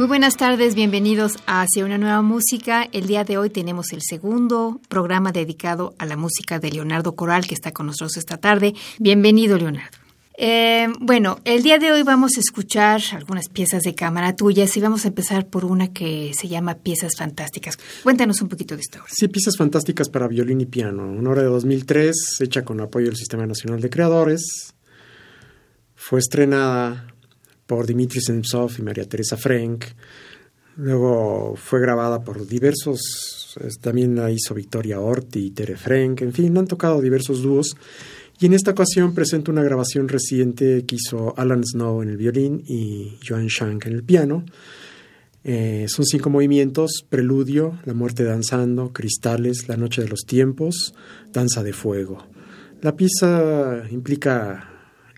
Muy buenas tardes, bienvenidos a Hacia una nueva música. El día de hoy tenemos el segundo programa dedicado a la música de Leonardo Coral, que está con nosotros esta tarde. Bienvenido, Leonardo. Eh, bueno, el día de hoy vamos a escuchar algunas piezas de cámara tuyas y vamos a empezar por una que se llama Piezas Fantásticas. Cuéntanos un poquito de esta. Sí, Piezas Fantásticas para violín y piano, una obra de 2003 hecha con apoyo del Sistema Nacional de Creadores. Fue estrenada por Dimitri Sentsov y María Teresa Frank. Luego fue grabada por diversos, también la hizo Victoria Orti y Tere Frank, en fin, han tocado diversos dúos. Y en esta ocasión presento una grabación reciente que hizo Alan Snow en el violín y Joan Shank en el piano. Eh, son cinco movimientos, preludio, la muerte danzando, cristales, la noche de los tiempos, danza de fuego. La pieza implica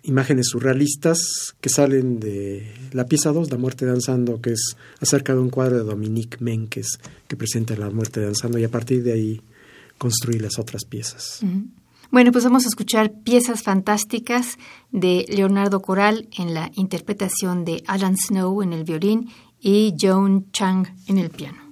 imágenes surrealistas que salen de la pieza 2, La muerte danzando, que es acerca de un cuadro de Dominique Menkes que presenta la muerte danzando y a partir de ahí construir las otras piezas. Bueno, pues vamos a escuchar piezas fantásticas de Leonardo Coral en la interpretación de Alan Snow en el violín y Joan Chang en el piano.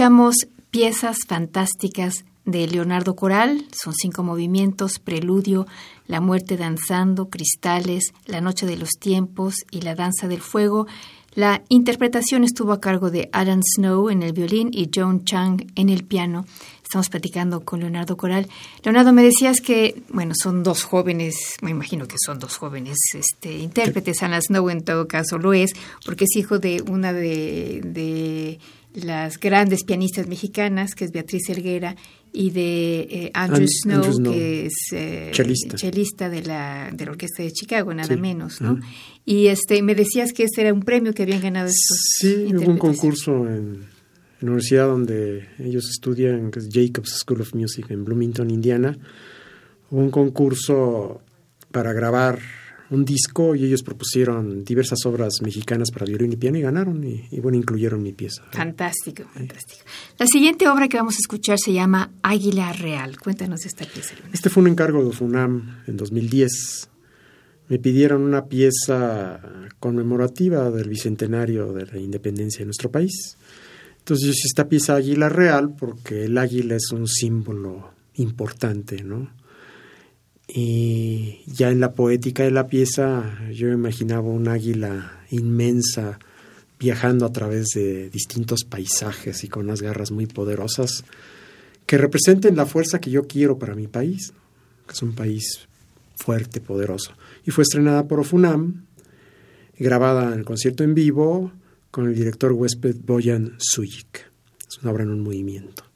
Escuchamos piezas fantásticas de Leonardo Coral, son cinco movimientos, Preludio, La muerte danzando, Cristales, La noche de los tiempos y La danza del fuego. La interpretación estuvo a cargo de Alan Snow en el violín y Joan Chang en el piano. Estamos platicando con Leonardo Coral. Leonardo, me decías que, bueno, son dos jóvenes, me imagino que son dos jóvenes este, intérpretes. Alan Snow en todo caso lo es, porque es hijo de una de las grandes pianistas mexicanas, que es Beatriz Helguera, y de eh, Andrew, Snow, que es eh, chelista. de la, de la Orquesta de Chicago, nada menos, ¿no? Y este, me decías que ese era un premio que habían ganado estos Sí, hubo un concurso en, la universidad donde ellos estudian, que es Jacobs School of Music en Bloomington, Indiana. Hubo un concurso para grabar un disco y ellos propusieron diversas obras mexicanas para violín y piano y ganaron y, bueno, incluyeron mi pieza. Fantástico, fantástico. La siguiente obra que vamos a escuchar se llama Águila Real. Cuéntanos esta pieza. Este fue un encargo de FUNAM en 2010. Me pidieron una pieza conmemorativa del bicentenario de la independencia de nuestro país. Entonces yo hice esta pieza Águila Real porque el águila es un símbolo importante, ¿no? Y ya en la poética de la pieza yo imaginaba un águila inmensa viajando a través de distintos paisajes y con unas garras muy poderosas que representen la fuerza que yo quiero para mi país, que es un país fuerte, poderoso. Y fue estrenada por Ofunam, grabada en el concierto en vivo con el director huésped Boyan Sujik. Es una obra en un movimiento.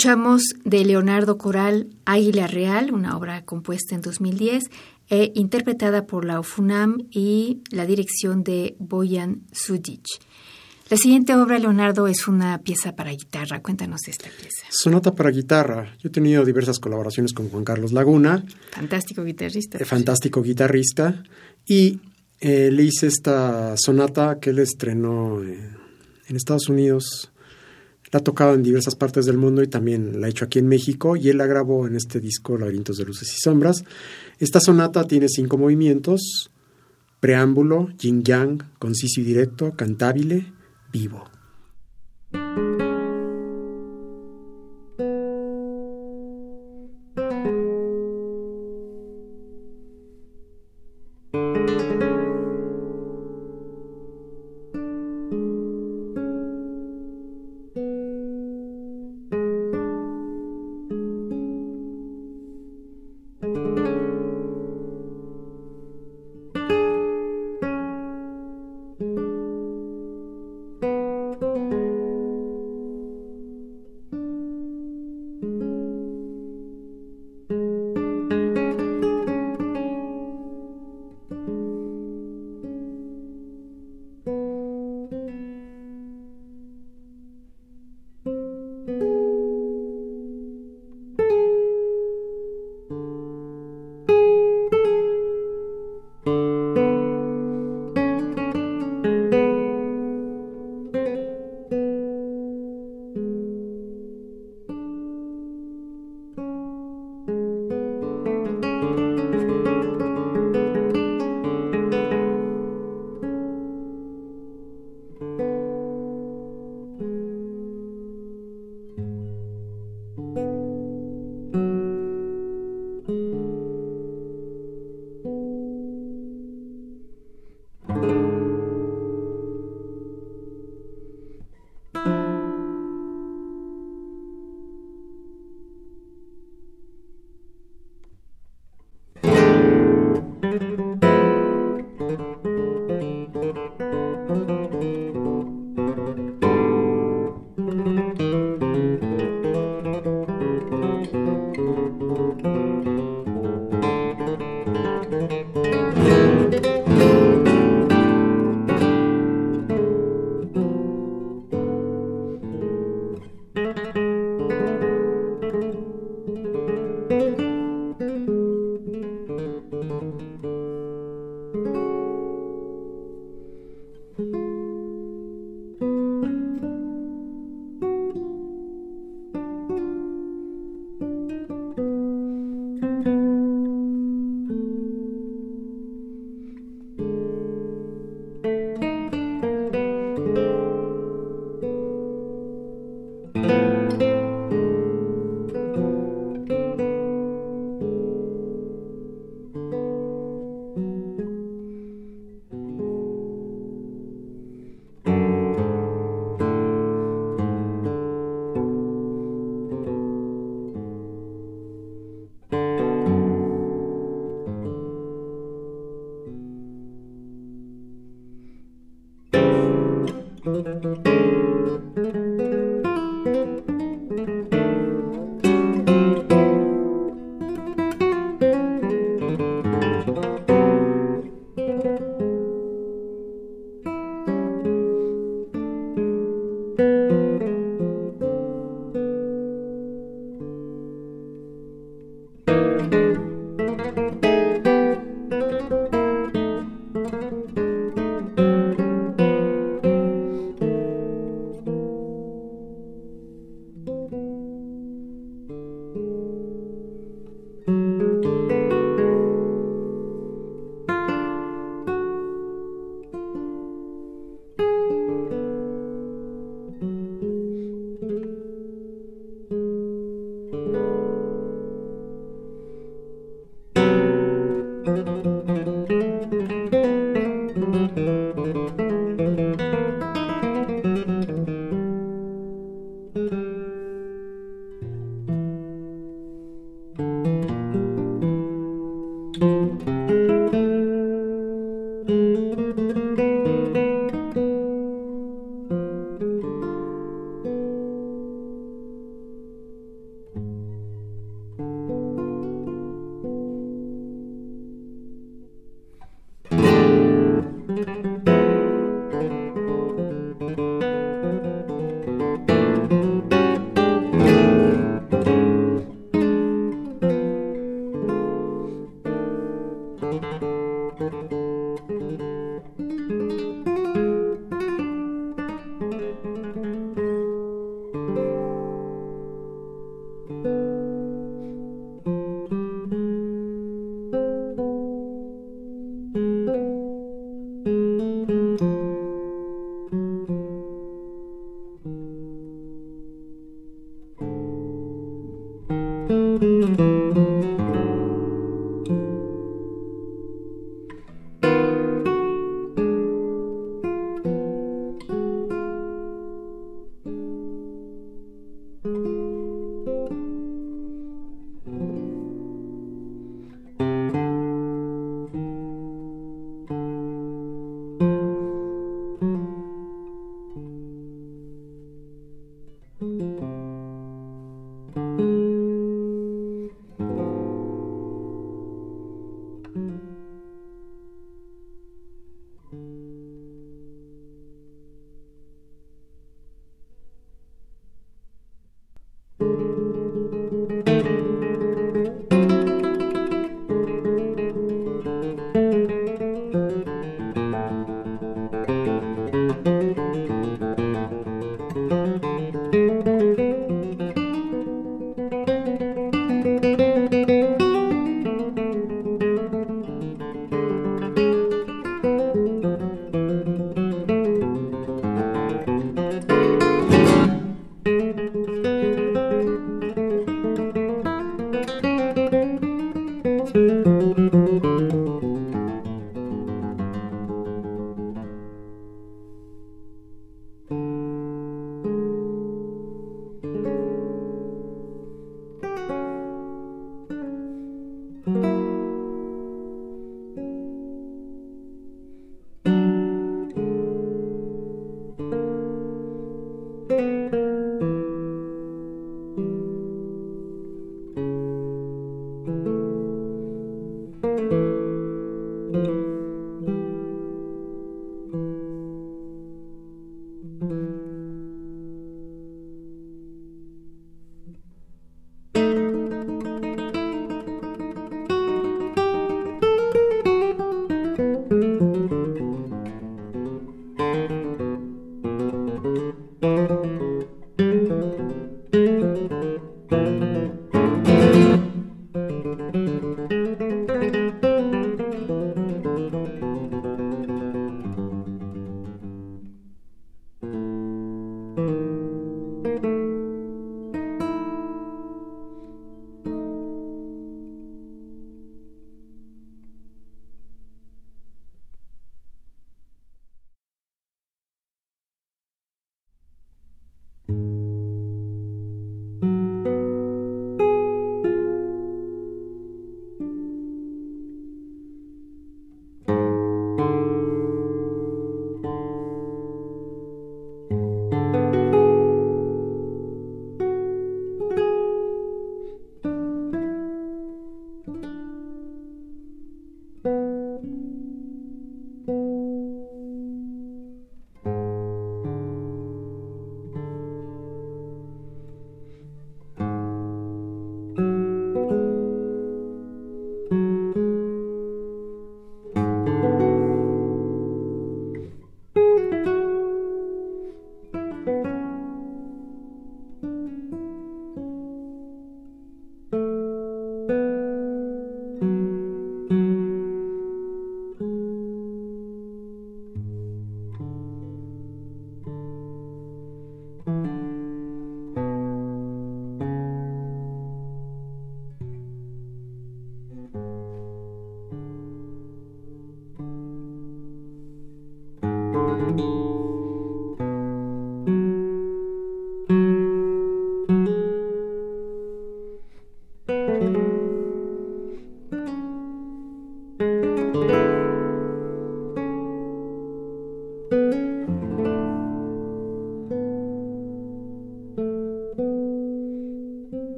Escuchamos de Leonardo Coral Águila Real, una obra compuesta en 2010 e interpretada por la UFUNAM y la dirección de Boyan Sudic. La siguiente obra, Leonardo, es una pieza para guitarra. Cuéntanos esta pieza. Sonata para guitarra. Yo he tenido diversas colaboraciones con Juan Carlos Laguna. Fantástico guitarrista. Eh, fantástico guitarrista. Y eh, le hice esta sonata que él estrenó eh, en Estados Unidos. La ha tocado en diversas partes del mundo y también la ha hecho aquí en México. Y él la grabó en este disco Laberintos de Luces y Sombras. Esta sonata tiene cinco movimientos. Preámbulo, yin yang, conciso y directo, cantabile, vivo.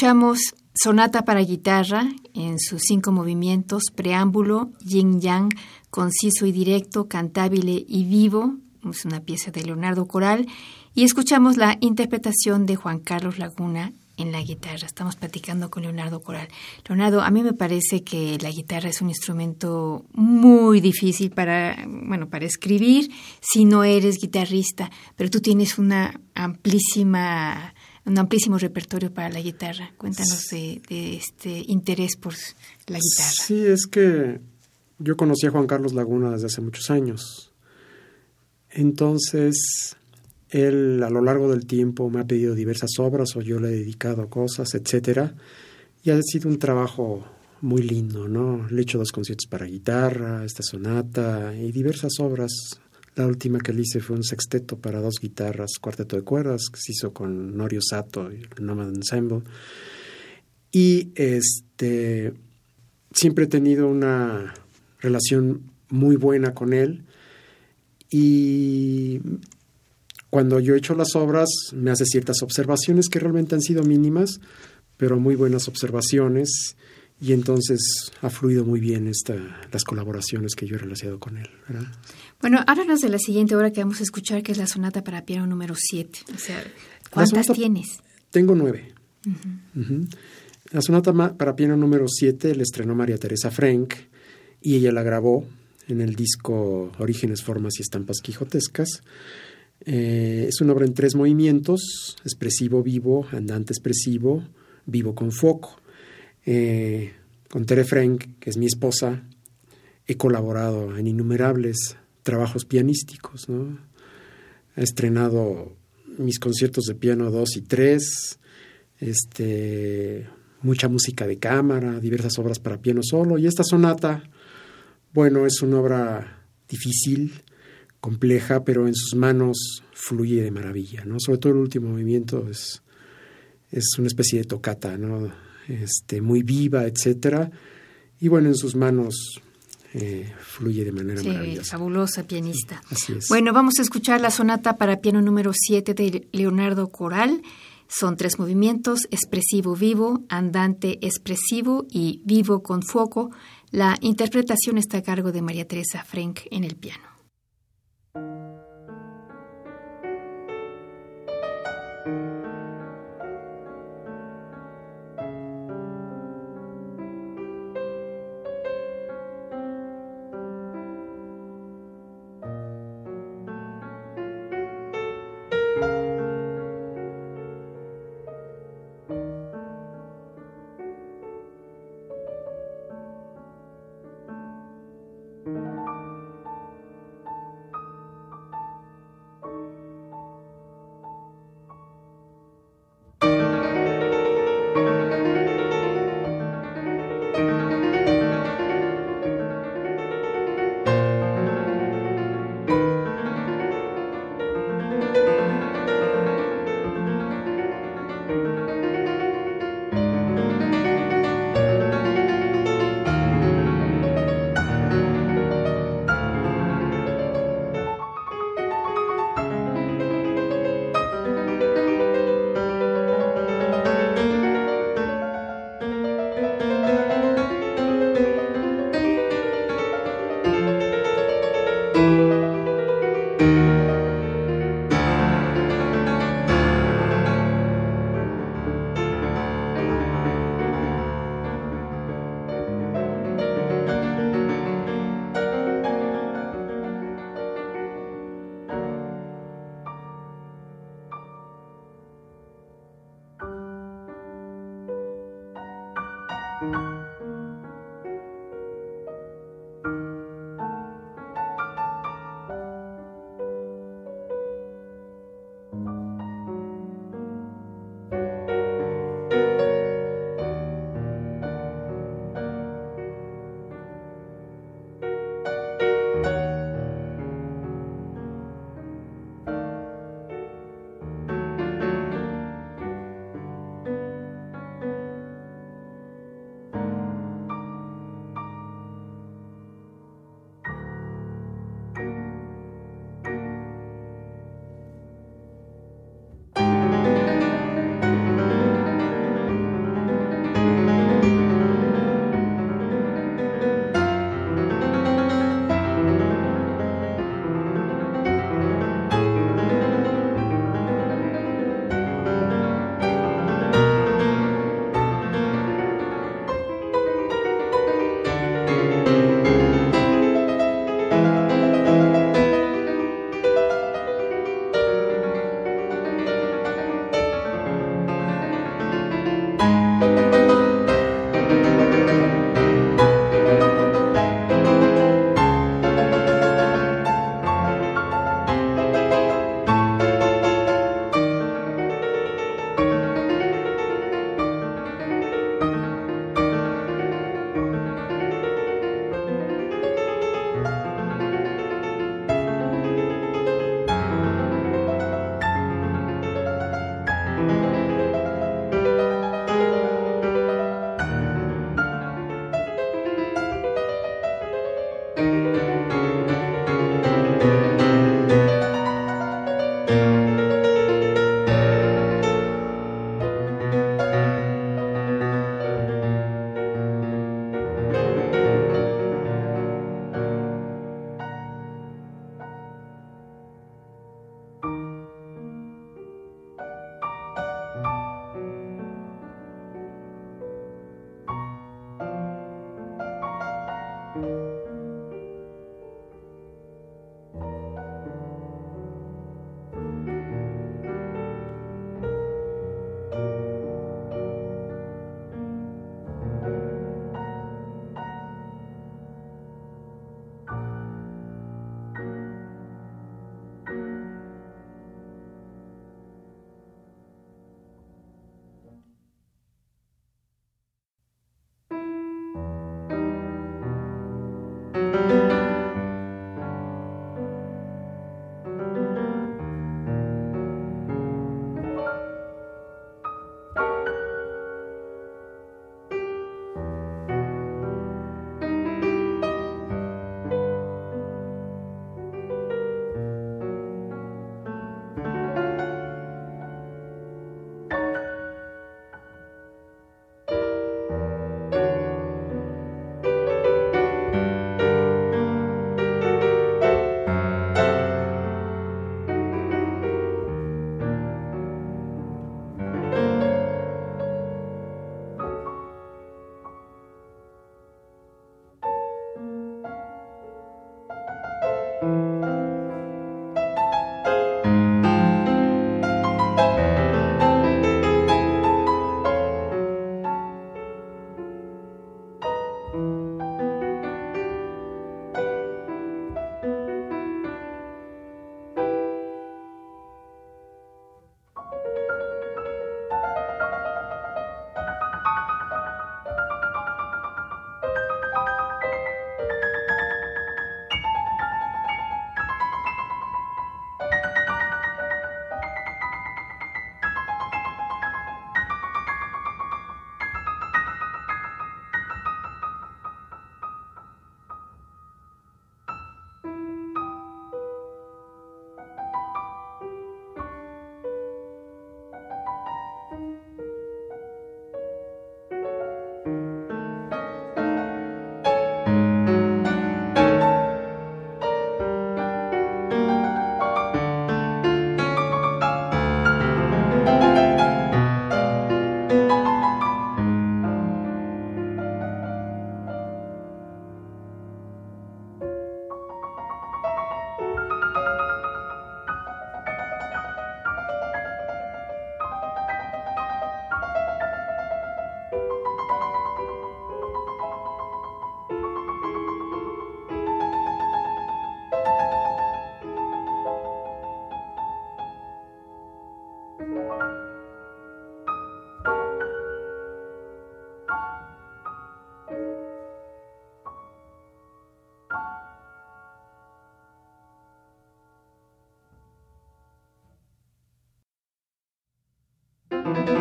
Escuchamos Sonata para guitarra en sus cinco movimientos, preámbulo, yin yang, conciso y directo, cantable y vivo, es una pieza de Leonardo Coral, y escuchamos la interpretación de Juan Carlos Laguna en la guitarra. Estamos platicando con Leonardo Coral. Leonardo, a mí me parece que la guitarra es un instrumento muy difícil para, bueno, para escribir si no eres guitarrista, pero tú tienes una amplísima un amplísimo repertorio para la guitarra. Cuéntanos de, este interés por la guitarra. Sí, es que yo conocí a Juan Carlos Laguna desde hace muchos años. Entonces, él a lo largo del tiempo me ha pedido diversas obras o yo le he dedicado cosas, etcétera, y ha sido un trabajo muy lindo, ¿no? Le he hecho dos conciertos para guitarra, esta sonata y diversas obras la última que le hice fue un sexteto para dos guitarras, cuarteto de cuerdas, que se hizo con Norio Sato y el Nomad Ensemble. Y este, siempre he tenido una relación muy buena con él. Y cuando yo he hecho las obras, me hace ciertas observaciones que realmente han sido mínimas, pero muy buenas observaciones y entonces ha fluido muy bien esta, las colaboraciones que yo he realizado con él. Bueno, háblanos de la siguiente obra que vamos a escuchar, que es la sonata para piano número 7. O sea, ¿cuántas tienes? tengo nueve. La sonata para piano número 7 la estrenó María Teresa Frank y ella la grabó en el disco Orígenes, Formas y Estampas Quijotescas. Eh, es una obra en tres movimientos, expresivo, vivo, andante expresivo, vivo con foco. Eh, con Tere Frank, que es mi esposa, he colaborado en innumerables trabajos pianísticos. ¿no? He estrenado mis conciertos de piano 2 y 3, este, mucha música de cámara, diversas obras para piano solo. Y esta sonata, bueno, es una obra difícil, compleja, pero en sus manos fluye de maravilla, ¿no? Sobre todo el último movimiento es, es una especie de tocata, ¿no? Este, muy viva, etcétera. Y bueno, en sus manos eh, fluye de manera sí, Fabulosa pianista. así es. Bueno, vamos a escuchar la sonata para piano número 7 de Leonardo Coral. Son tres movimientos, expresivo vivo, andante expresivo y vivo con foco. La interpretación está a cargo de María Teresa Frank en el piano.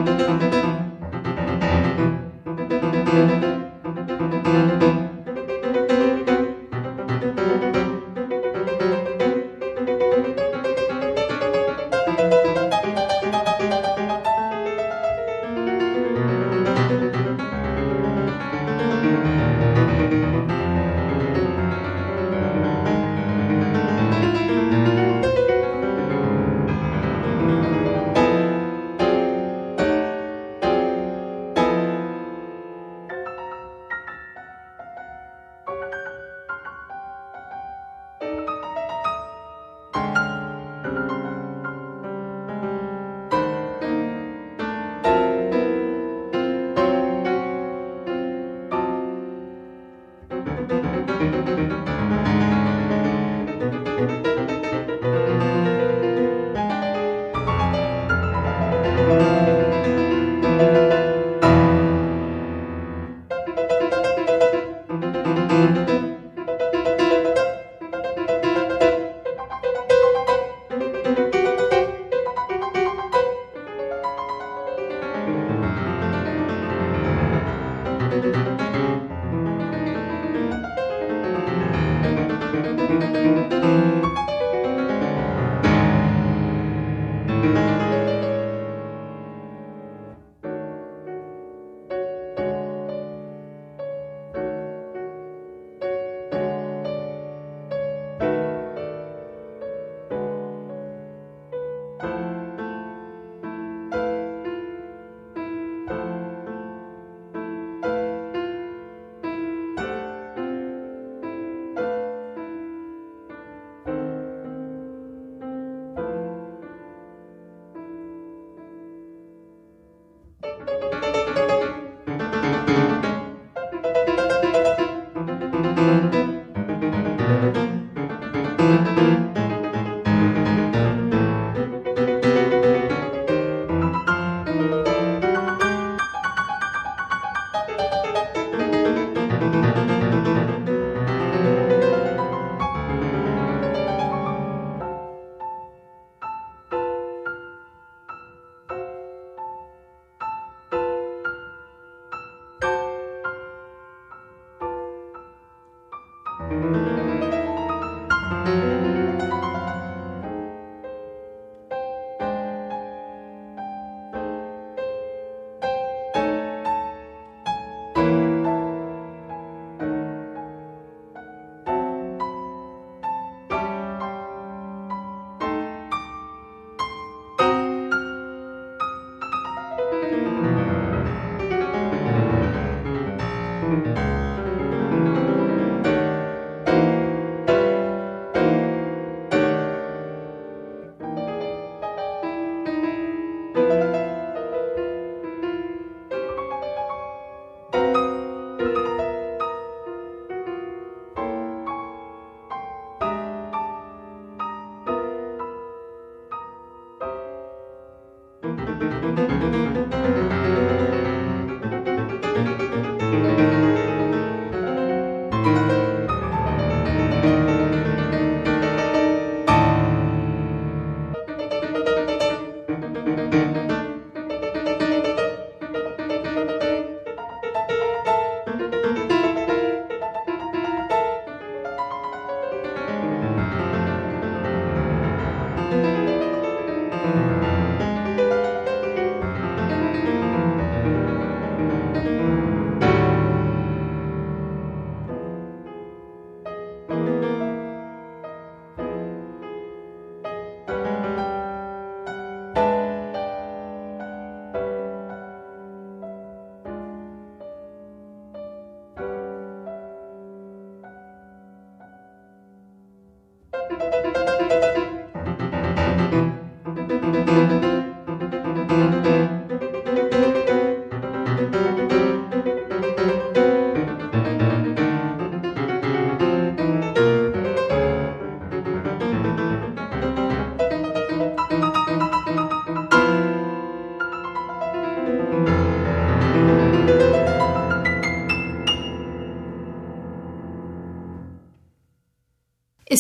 Música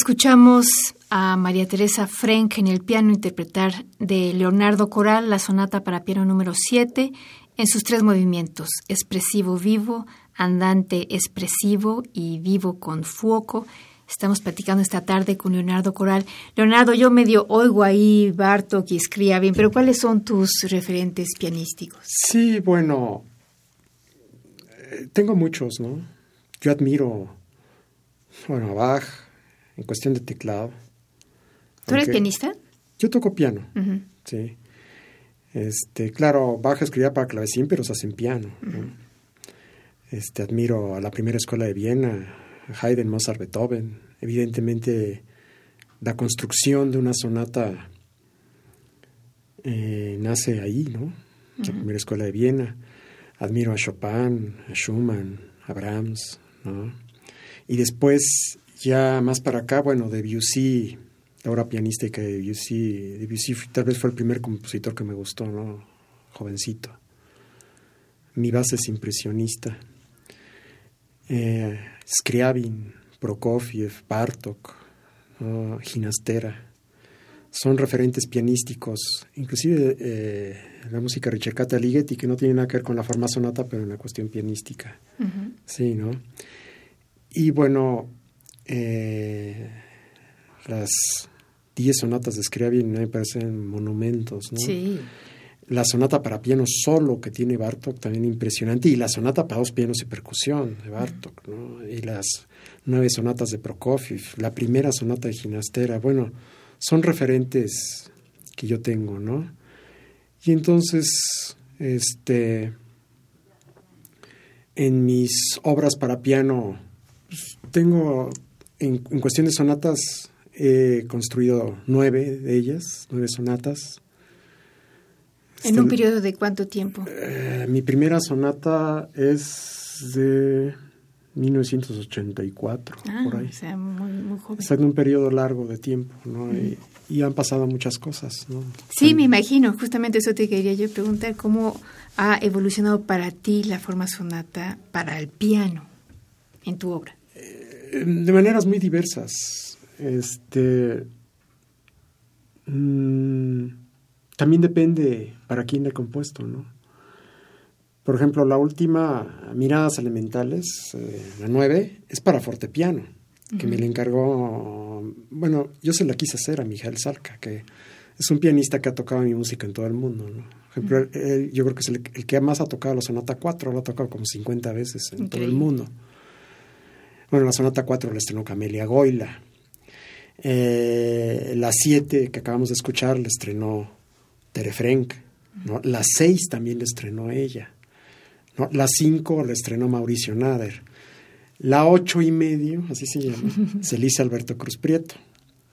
Escuchamos a María Teresa Frenk en el piano interpretar de Leonardo Coral la sonata para piano número 7 en sus tres movimientos, expresivo vivo, andante expresivo y vivo con fuoco. Estamos platicando esta tarde con Leonardo Coral. Leonardo, yo medio oigo ahí Bartok y bien, pero ¿cuáles son tus referentes pianísticos? Sí, bueno, eh, tengo muchos, ¿no? Yo admiro, bueno, a Bach en cuestión de teclado. ¿Tú eres pianista? Yo toco piano, sí. Este, claro, Bach escribía para clavecín, pero se hace en piano. Este, admiro a la primera escuela de Viena, Haydn, Mozart, Beethoven. Evidentemente, la construcción de una sonata eh, nace ahí, ¿no? La primera escuela de Viena. Admiro a Chopin, a Schumann, a Brahms, ¿no? Y después, ya más para acá, bueno, Debussy, la obra pianística de Debussy, Debussy tal vez fue el primer compositor que me gustó, ¿no? Jovencito. Mi base es impresionista eh, Scriabin, Prokofiev, Bartok, Ginastera. Son referentes pianísticos, inclusive eh, la música Ricercata Ligeti, que no tiene nada que ver con la forma sonata, pero en la cuestión pianística. Sí, ¿no? Y bueno, eh, las diez sonatas de Scriabin me parecen monumentos, ¿no? Sí la sonata para piano solo que tiene Bartok, también impresionante, y la sonata para dos pianos y percusión de Bartok, ¿no? y las nueve sonatas de Prokofiev, la primera sonata de Ginastera, bueno, son referentes que yo tengo, ¿no? Y entonces, este, en mis obras para piano, pues, tengo, en, en cuestión de sonatas, he construido nueve de ellas, nueve sonatas, ¿En un este, periodo de cuánto tiempo? Eh, mi primera sonata es de 1984, ah, por ahí. O sea, muy, muy joven. Está en un periodo largo de tiempo, ¿no? Y, han pasado muchas cosas, ¿no? Sí, me imagino. Justamente eso te quería yo preguntar. ¿Cómo ha evolucionado para ti la forma sonata para el piano en tu obra? Eh, de maneras muy diversas. Este... Mmm, también depende para quién le he compuesto, ¿no? Por ejemplo, la última, Miradas Elementales, eh, la nueve, es para fortepiano, que me le encargó, bueno, yo se la quise hacer a Mijael Salca, que es un pianista que ha tocado mi música en todo el mundo, ¿no? Por ejemplo, yo creo que es el, que más ha tocado la Sonata 4, lo ha tocado como 50 veces en todo el mundo. Bueno, la Sonata 4 la estrenó Camelia Goila. Eh, la 7 que acabamos de escuchar la estrenó Tere Frank. ¿no? La seis también la estrenó ella. ¿no? La cinco la estrenó Mauricio Nader. La ocho y medio, así se llama, se le Alberto Cruz Prieto.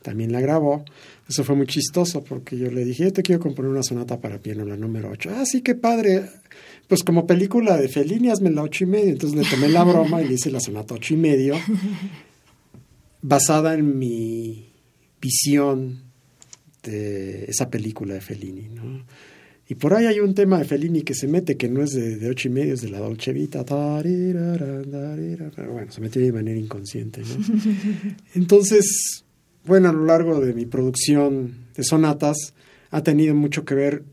También la grabó. Eso fue muy chistoso porque yo le dije, yo te quiero componer una sonata para piano, la número ocho. Ah, sí, qué padre. Pues como película de Fellini, hazme la ocho y medio. Entonces le tomé la broma y le hice la sonata ocho y medio, basada en mi visión esa película de Fellini, ¿no? Y por ahí hay un tema de Fellini que se mete, que no es de, ocho y medio, es de la Dolce Vita. Bueno, se metió de manera inconsciente, ¿no? Entonces, bueno, a lo largo de mi producción de sonatas, ha tenido mucho que ver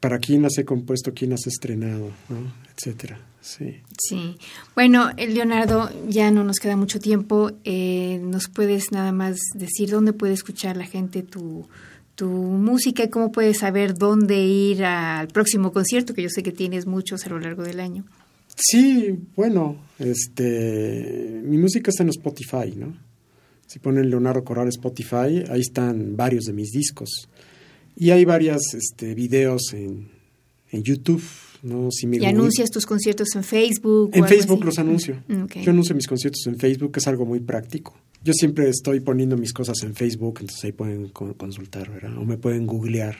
para quién las he compuesto, quién las he estrenado, ¿no? etcétera. Sí. Sí. Bueno, Leonardo, ya no nos queda mucho tiempo. Eh, ¿Nos puedes nada más decir dónde puede escuchar la gente tu, tu música y cómo puedes saber dónde ir al próximo concierto, que yo sé que tienes muchos a lo largo del año? Sí, bueno, este, mi música está en Spotify, ¿no? Si ponen Leonardo Coral Spotify, ahí están varios de mis discos. Y hay varios este, videos en, en YouTube ¿Y anuncias tus conciertos en Facebook? En Facebook los anuncio. Mm, Yo anuncio mis conciertos en Facebook, es algo muy práctico. Yo siempre estoy poniendo mis cosas en Facebook, entonces ahí pueden consultar, ¿verdad? O me pueden googlear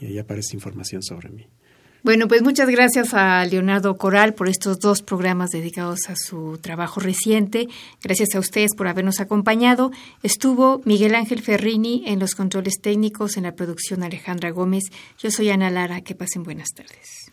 y, ahí aparece información sobre mí. Bueno, pues muchas gracias a Leonardo Coral por estos dos programas dedicados a su trabajo reciente. Gracias a ustedes por habernos acompañado. Estuvo Miguel Ángel Ferrini en los controles técnicos, en la producción Alejandra Gómez. Yo soy Ana Lara. Que pasen buenas tardes.